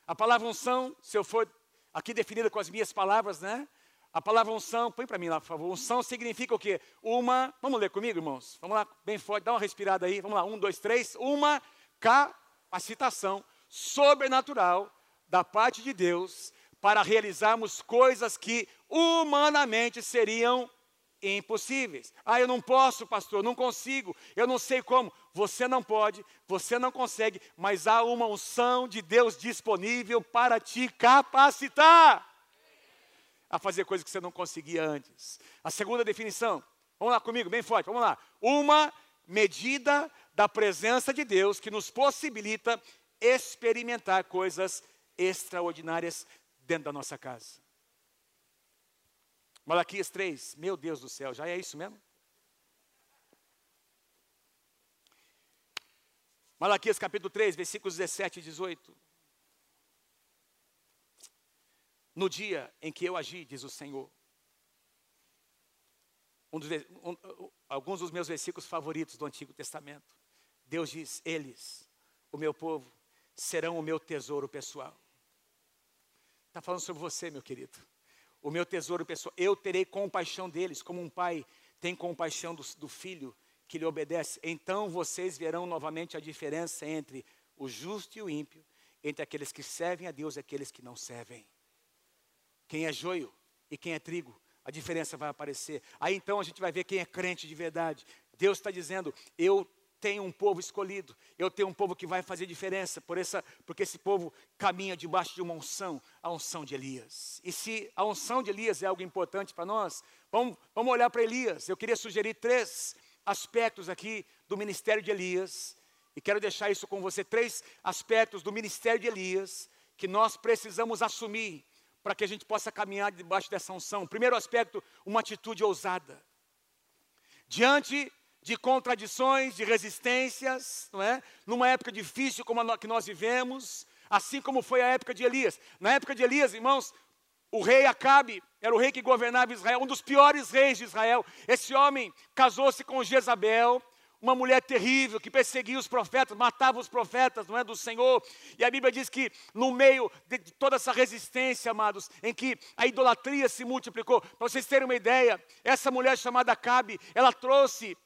A palavra unção, se eu for aqui definida com as minhas palavras, né? A palavra unção, põe para mim lá, por favor. Unção significa o quê? Uma, vamos ler comigo, irmãos? Vamos lá, bem forte, dá uma respirada aí. Vamos lá, um, dois, três. Uma capacitação sobrenatural da parte de Deus para realizarmos coisas que humanamente seriam impossíveis. Ah, eu não posso, pastor, não consigo, eu não sei como. Você não pode, você não consegue, mas há uma unção de Deus disponível para te capacitar a fazer coisas que você não conseguia antes. A segunda definição, vamos lá comigo, bem forte, vamos lá. Uma medida da presença de Deus que nos possibilita experimentar coisas extraordinárias dentro da nossa casa. Malaquias 3, meu Deus do céu, já é isso mesmo? Malaquias capítulo 3, versículos 17 e 18. No dia em que eu agi, diz o Senhor, um dos, um, alguns dos meus versículos favoritos do Antigo Testamento. Deus diz: Eles, o meu povo, serão o meu tesouro pessoal. Está falando sobre você, meu querido. O meu tesouro pessoal. Eu terei compaixão deles, como um pai tem compaixão do, do filho que lhe obedece. Então vocês verão novamente a diferença entre o justo e o ímpio, entre aqueles que servem a Deus e aqueles que não servem. Quem é joio e quem é trigo, a diferença vai aparecer. Aí então a gente vai ver quem é crente de verdade. Deus está dizendo: Eu tenho um povo escolhido, eu tenho um povo que vai fazer diferença, por essa, porque esse povo caminha debaixo de uma unção, a unção de Elias. E se a unção de Elias é algo importante para nós, vamos, vamos olhar para Elias. Eu queria sugerir três aspectos aqui do ministério de Elias, e quero deixar isso com você: três aspectos do ministério de Elias que nós precisamos assumir para que a gente possa caminhar debaixo dessa unção. Primeiro aspecto, uma atitude ousada. Diante de contradições, de resistências, não é? Numa época difícil como a que nós vivemos, assim como foi a época de Elias. Na época de Elias, irmãos, o rei Acabe era o rei que governava Israel, um dos piores reis de Israel. Esse homem casou-se com Jezabel, uma mulher terrível que perseguia os profetas, matava os profetas, não é do Senhor. E a Bíblia diz que no meio de toda essa resistência, amados, em que a idolatria se multiplicou, para vocês terem uma ideia, essa mulher chamada Acabe, ela trouxe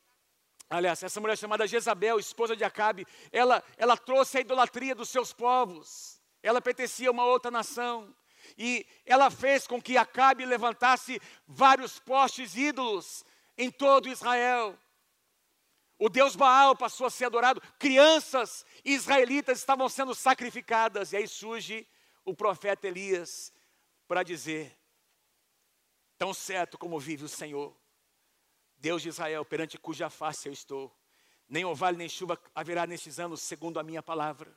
Aliás, essa mulher chamada Jezabel, esposa de Acabe, ela, ela trouxe a idolatria dos seus povos. Ela pertencia a uma outra nação. E ela fez com que Acabe levantasse vários postes ídolos em todo Israel. O Deus Baal passou a ser adorado. Crianças israelitas estavam sendo sacrificadas. E aí surge o profeta Elias para dizer: Tão certo como vive o Senhor, Deus de Israel, perante cuja face eu estou. Nem orvalho nem chuva haverá nestes anos, segundo a minha palavra.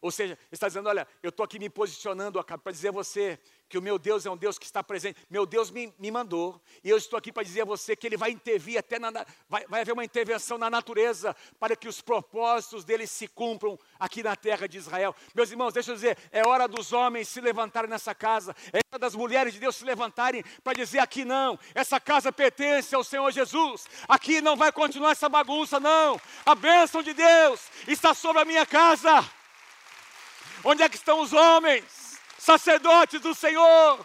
Ou seja, está dizendo: olha, eu estou aqui me posicionando para dizer a você que o meu Deus é um Deus que está presente. Meu Deus me, me mandou, e eu estou aqui para dizer a você que Ele vai intervir, até na, vai, vai haver uma intervenção na natureza, para que os propósitos dele se cumpram aqui na terra de Israel. Meus irmãos, deixa eu dizer: é hora dos homens se levantarem nessa casa, é hora das mulheres de Deus se levantarem para dizer: aqui não, essa casa pertence ao Senhor Jesus, aqui não vai continuar essa bagunça, não. A bênção de Deus está sobre a minha casa. Onde é que estão os homens, sacerdotes do Senhor,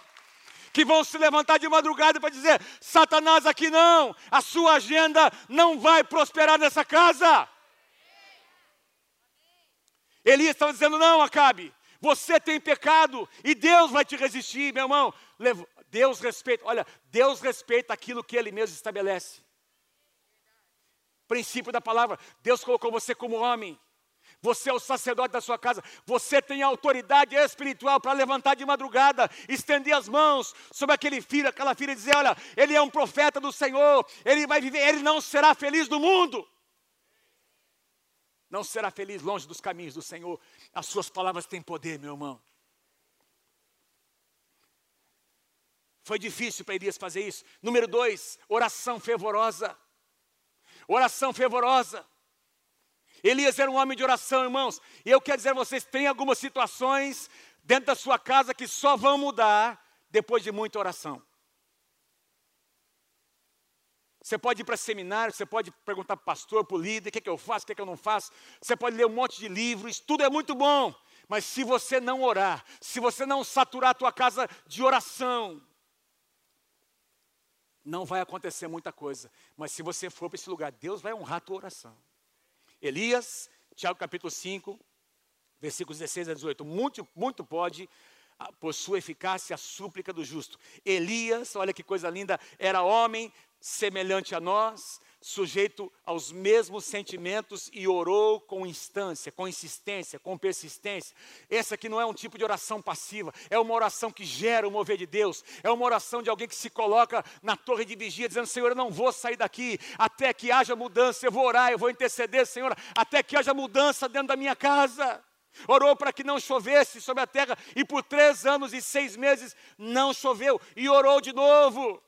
que vão se levantar de madrugada para dizer: Satanás aqui não, a sua agenda não vai prosperar nessa casa. Elias estava dizendo: Não, Acabe, você tem pecado e Deus vai te resistir, meu irmão. Deus respeita, olha, Deus respeita aquilo que Ele mesmo estabelece. Princípio da palavra: Deus colocou você como homem. Você é o sacerdote da sua casa. Você tem autoridade espiritual para levantar de madrugada, estender as mãos sobre aquele filho, aquela filha e dizer: Olha, ele é um profeta do Senhor, ele vai viver, ele não será feliz no mundo. Não será feliz longe dos caminhos do Senhor. As suas palavras têm poder, meu irmão. Foi difícil para Elias fazer isso. Número dois, oração fervorosa. Oração fervorosa. Elias era um homem de oração, irmãos. E eu quero dizer a vocês: tem algumas situações dentro da sua casa que só vão mudar depois de muita oração. Você pode ir para seminário, você pode perguntar para o pastor, para o líder, o que, é que eu faço, o que, é que eu não faço. Você pode ler um monte de livros, tudo é muito bom. Mas se você não orar, se você não saturar a tua casa de oração, não vai acontecer muita coisa. Mas se você for para esse lugar, Deus vai honrar a tua oração. Elias, Tiago capítulo 5, versículos 16 a 18. Muito, muito pode, ah, por sua eficácia, a súplica do justo. Elias, olha que coisa linda, era homem semelhante a nós, sujeito aos mesmos sentimentos e orou com instância, com insistência, com persistência. Essa aqui não é um tipo de oração passiva, é uma oração que gera o mover de Deus, é uma oração de alguém que se coloca na torre de vigia, dizendo: Senhor, eu não vou sair daqui até que haja mudança, eu vou orar, eu vou interceder, Senhor, até que haja mudança dentro da minha casa. Orou para que não chovesse sobre a terra, e por três anos e seis meses não choveu, e orou de novo.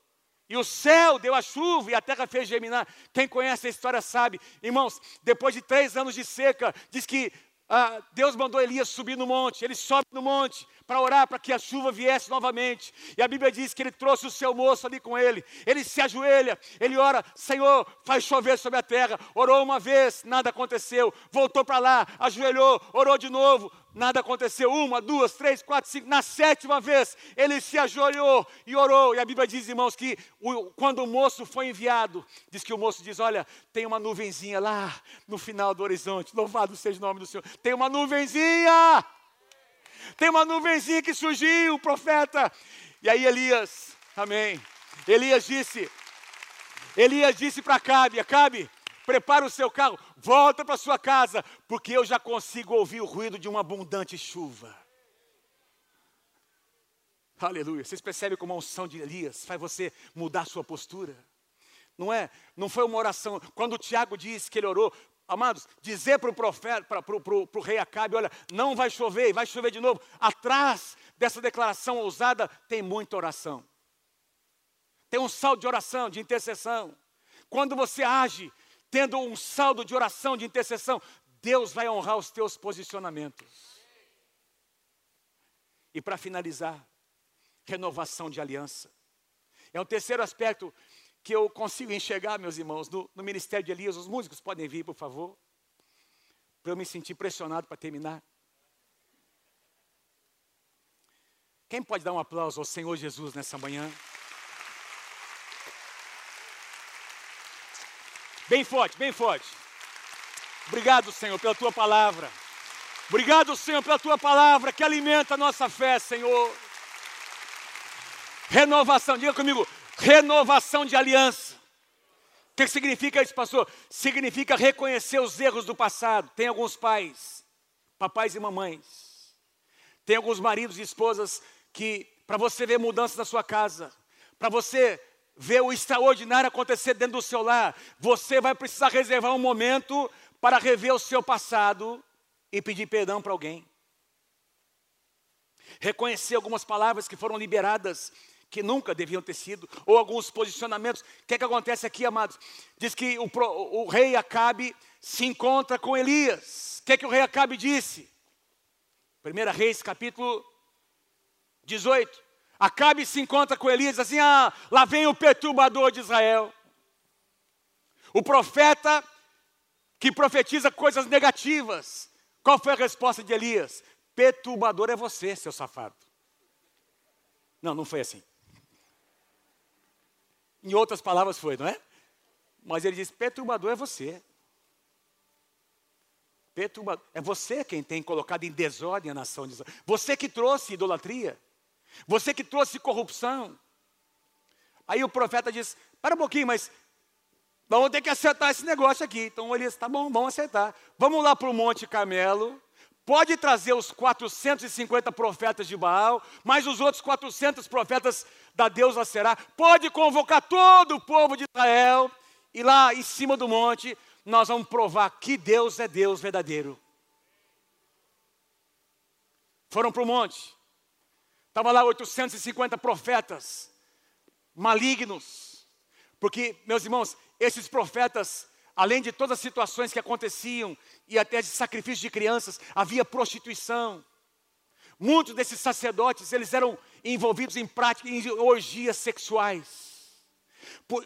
E o céu deu a chuva e a terra fez germinar. Quem conhece a história sabe. Irmãos, depois de três anos de seca, diz que ah, Deus mandou Elias subir no monte. Ele sobe no monte para orar para que a chuva viesse novamente. E a Bíblia diz que ele trouxe o seu moço ali com ele. Ele se ajoelha, ele ora: Senhor, faz chover sobre a terra. Orou uma vez, nada aconteceu. Voltou para lá, ajoelhou, orou de novo, nada aconteceu. Uma, duas, três, quatro, cinco. Na sétima vez, ele se ajoelhou e orou. E a Bíblia diz, irmãos, que o, quando o moço foi enviado, diz que o moço diz: Olha, tem uma nuvenzinha lá no final do horizonte. Louvado seja o nome do Senhor. Tem uma nuvenzinha. Tem uma nuvenzinha que surgiu, profeta. E aí Elias, amém. Elias disse, Elias disse para Cabe, Cabe, prepara o seu carro, volta para sua casa, porque eu já consigo ouvir o ruído de uma abundante chuva. Aleluia. Vocês percebem como a unção de Elias faz você mudar a sua postura? Não é? Não foi uma oração. Quando Tiago diz que ele orou, Amados, dizer para o profeta, para o rei Acabe, olha, não vai chover, vai chover de novo. Atrás dessa declaração ousada tem muita oração. Tem um saldo de oração, de intercessão. Quando você age tendo um saldo de oração, de intercessão, Deus vai honrar os teus posicionamentos. E para finalizar, renovação de aliança. É um terceiro aspecto que eu consigo enxergar, meus irmãos, no, no ministério de Elias. Os músicos podem vir, por favor, para eu me sentir pressionado para terminar. Quem pode dar um aplauso ao Senhor Jesus nessa manhã? Bem forte, bem forte. Obrigado, Senhor, pela tua palavra. Obrigado, Senhor, pela tua palavra que alimenta a nossa fé, Senhor. Renovação, diga comigo, Renovação de aliança. O que significa isso, pastor? Significa reconhecer os erros do passado. Tem alguns pais, papais e mamães. Tem alguns maridos e esposas que, para você ver mudança na sua casa, para você ver o extraordinário acontecer dentro do seu lar, você vai precisar reservar um momento para rever o seu passado e pedir perdão para alguém. Reconhecer algumas palavras que foram liberadas que nunca deviam ter sido, ou alguns posicionamentos. O que é que acontece aqui, amados? Diz que o, o rei Acabe se encontra com Elias. O que é que o rei Acabe disse? 1 Reis, capítulo 18. Acabe se encontra com Elias assim: ah, lá vem o perturbador de Israel. O profeta que profetiza coisas negativas. Qual foi a resposta de Elias? Perturbador é você, seu safado. Não, não foi assim. Em outras palavras foi, não é? Mas ele diz: perturbador é você. Perturbador. É você quem tem colocado em desordem a nação de Israel. Você que trouxe idolatria. Você que trouxe corrupção. Aí o profeta diz: para um pouquinho, mas vamos ter que acertar esse negócio aqui. Então ele diz: tá bom, vamos acertar. Vamos lá para o Monte Carmelo. Pode trazer os 450 profetas de Baal, mais os outros 400 profetas da deusa Será. Pode convocar todo o povo de Israel e lá em cima do monte nós vamos provar que Deus é Deus verdadeiro. Foram para o monte. Estava lá 850 profetas malignos. Porque, meus irmãos, esses profetas além de todas as situações que aconteciam, e até de sacrifício de crianças, havia prostituição. Muitos desses sacerdotes, eles eram envolvidos em práticas, em orgias sexuais.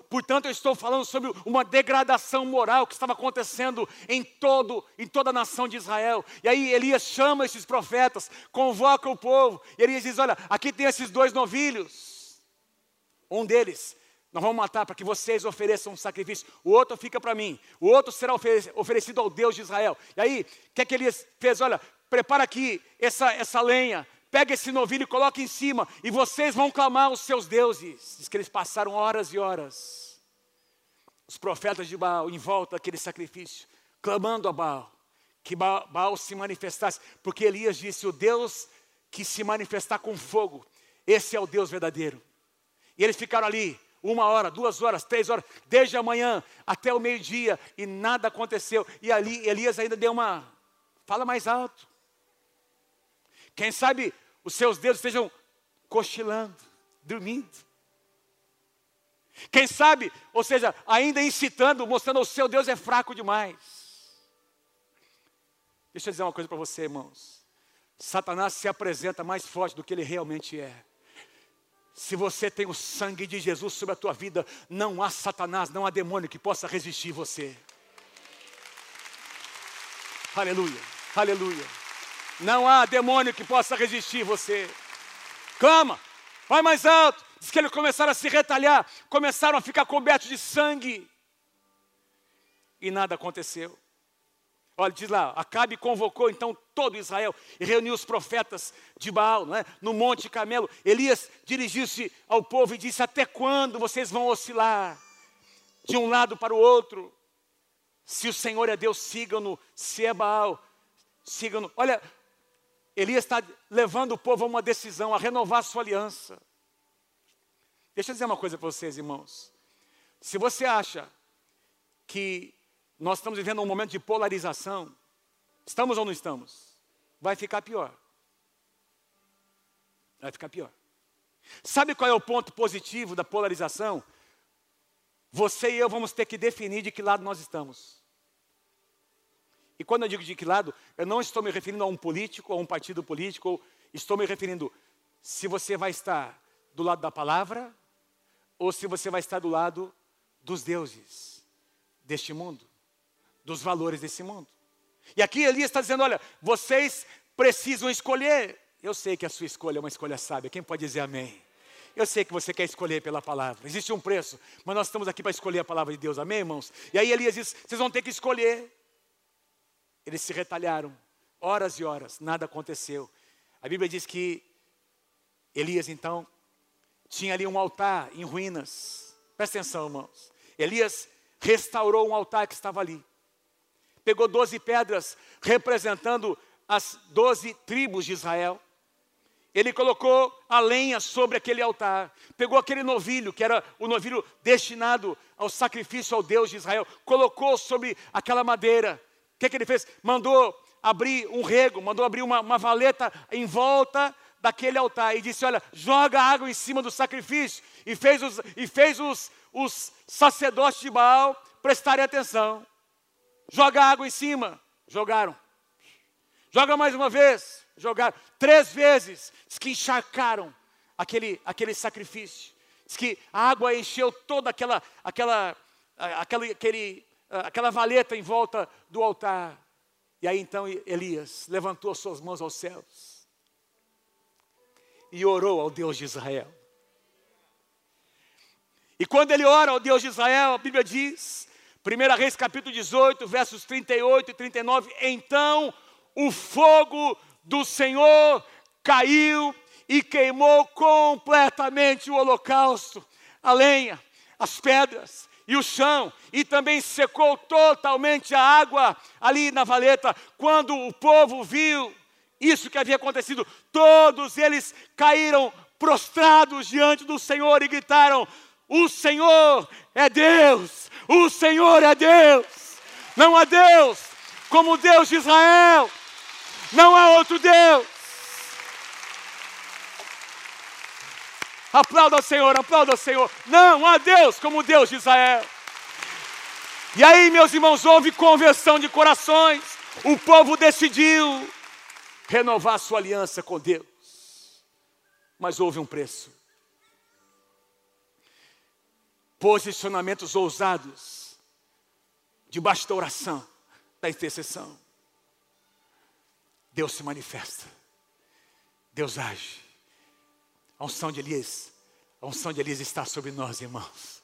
Portanto, eu estou falando sobre uma degradação moral que estava acontecendo em, todo, em toda a nação de Israel. E aí Elias chama esses profetas, convoca o povo, e Elias diz: Olha, aqui tem esses dois novilhos. Um deles nós vamos matar para que vocês ofereçam um sacrifício. O outro fica para mim. O outro será oferecido ao Deus de Israel. E aí, o que é que ele fez? Olha, prepara aqui essa, essa lenha, pega esse novilho e coloca em cima, e vocês vão clamar os seus deuses. Diz que eles passaram horas e horas, os profetas de Baal, em volta daquele sacrifício, clamando a Baal, que Baal se manifestasse, porque Elias disse: o Deus que se manifestar com fogo, esse é o Deus verdadeiro. E eles ficaram ali, uma hora, duas horas, três horas, desde a manhã até o meio-dia, e nada aconteceu. E ali Elias ainda deu uma. Fala mais alto. Quem sabe os seus dedos estejam cochilando, dormindo. Quem sabe, ou seja, ainda incitando, mostrando o seu Deus é fraco demais. Deixa eu dizer uma coisa para você, irmãos. Satanás se apresenta mais forte do que ele realmente é. Se você tem o sangue de Jesus sobre a tua vida, não há Satanás, não há demônio que possa resistir você. Aleluia, aleluia. Não há demônio que possa resistir você. Clama, vai mais alto. Diz que eles começaram a se retalhar, começaram a ficar cobertos de sangue. E nada aconteceu. Olha, diz lá, Acabe convocou então todo Israel e reuniu os profetas de Baal, não é? no Monte Camelo. Elias dirigiu-se ao povo e disse: Até quando vocês vão oscilar de um lado para o outro? Se o Senhor é Deus, sigam-no. Se é Baal, sigam-no. Olha, Elias está levando o povo a uma decisão, a renovar a sua aliança. Deixa eu dizer uma coisa para vocês, irmãos. Se você acha que nós estamos vivendo um momento de polarização. Estamos ou não estamos? Vai ficar pior. Vai ficar pior. Sabe qual é o ponto positivo da polarização? Você e eu vamos ter que definir de que lado nós estamos. E quando eu digo de que lado, eu não estou me referindo a um político, a um partido político, estou me referindo se você vai estar do lado da palavra ou se você vai estar do lado dos deuses deste mundo dos valores desse mundo. E aqui Elias está dizendo: olha, vocês precisam escolher. Eu sei que a sua escolha é uma escolha sábia. Quem pode dizer amém? Eu sei que você quer escolher pela palavra. Existe um preço, mas nós estamos aqui para escolher a palavra de Deus. Amém, irmãos? E aí Elias diz: vocês vão ter que escolher. Eles se retalharam, horas e horas, nada aconteceu. A Bíblia diz que Elias então tinha ali um altar em ruínas. Presta atenção, irmãos. Elias restaurou um altar que estava ali pegou doze pedras representando as doze tribos de Israel. Ele colocou a lenha sobre aquele altar, pegou aquele novilho, que era o novilho destinado ao sacrifício ao Deus de Israel, colocou sobre aquela madeira. Que, que ele fez? Mandou abrir um rego, mandou abrir uma, uma valeta em volta daquele altar e disse: Olha, joga água em cima do sacrifício. E fez os, e fez os, os sacerdotes de Baal prestarem atenção. Joga água em cima. Jogaram. Joga mais uma vez. Jogaram. Três vezes. Diz que encharcaram aquele, aquele sacrifício. Diz que a água encheu toda aquela, aquela, aquela, aquele, aquela valeta em volta do altar. E aí então Elias levantou suas mãos aos céus e orou ao Deus de Israel. E quando ele ora ao Deus de Israel, a Bíblia diz 1 Reis capítulo 18, versos 38 e 39. Então o fogo do Senhor caiu e queimou completamente o holocausto, a lenha, as pedras e o chão, e também secou totalmente a água ali na valeta. Quando o povo viu isso que havia acontecido, todos eles caíram prostrados diante do Senhor e gritaram: O Senhor é Deus, o Senhor é Deus. Não há Deus como o Deus de Israel. Não há outro Deus. Aplauda o Senhor, aplauda o Senhor. Não há Deus como Deus de Israel. E aí, meus irmãos, houve conversão de corações. O povo decidiu renovar sua aliança com Deus. Mas houve um preço posicionamentos ousados, debaixo da oração, da intercessão. Deus se manifesta, Deus age. A unção de Elias, a unção de Elias está sobre nós, irmãos.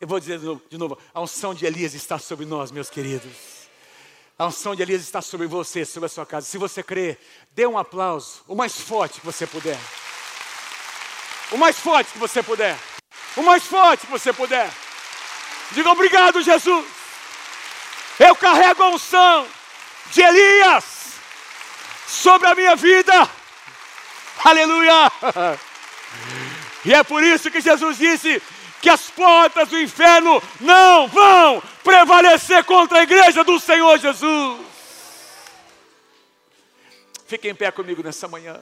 Eu vou dizer de novo, de novo, a unção de Elias está sobre nós, meus queridos. A unção de Elias está sobre você, sobre a sua casa. Se você crê, dê um aplauso, o mais forte que você puder. O mais forte que você puder. O mais forte que você puder. Diga obrigado, Jesus. Eu carrego a unção de Elias sobre a minha vida. Aleluia! E é por isso que Jesus disse que as portas do inferno não vão prevalecer contra a igreja do Senhor Jesus. Fique em pé comigo nessa manhã.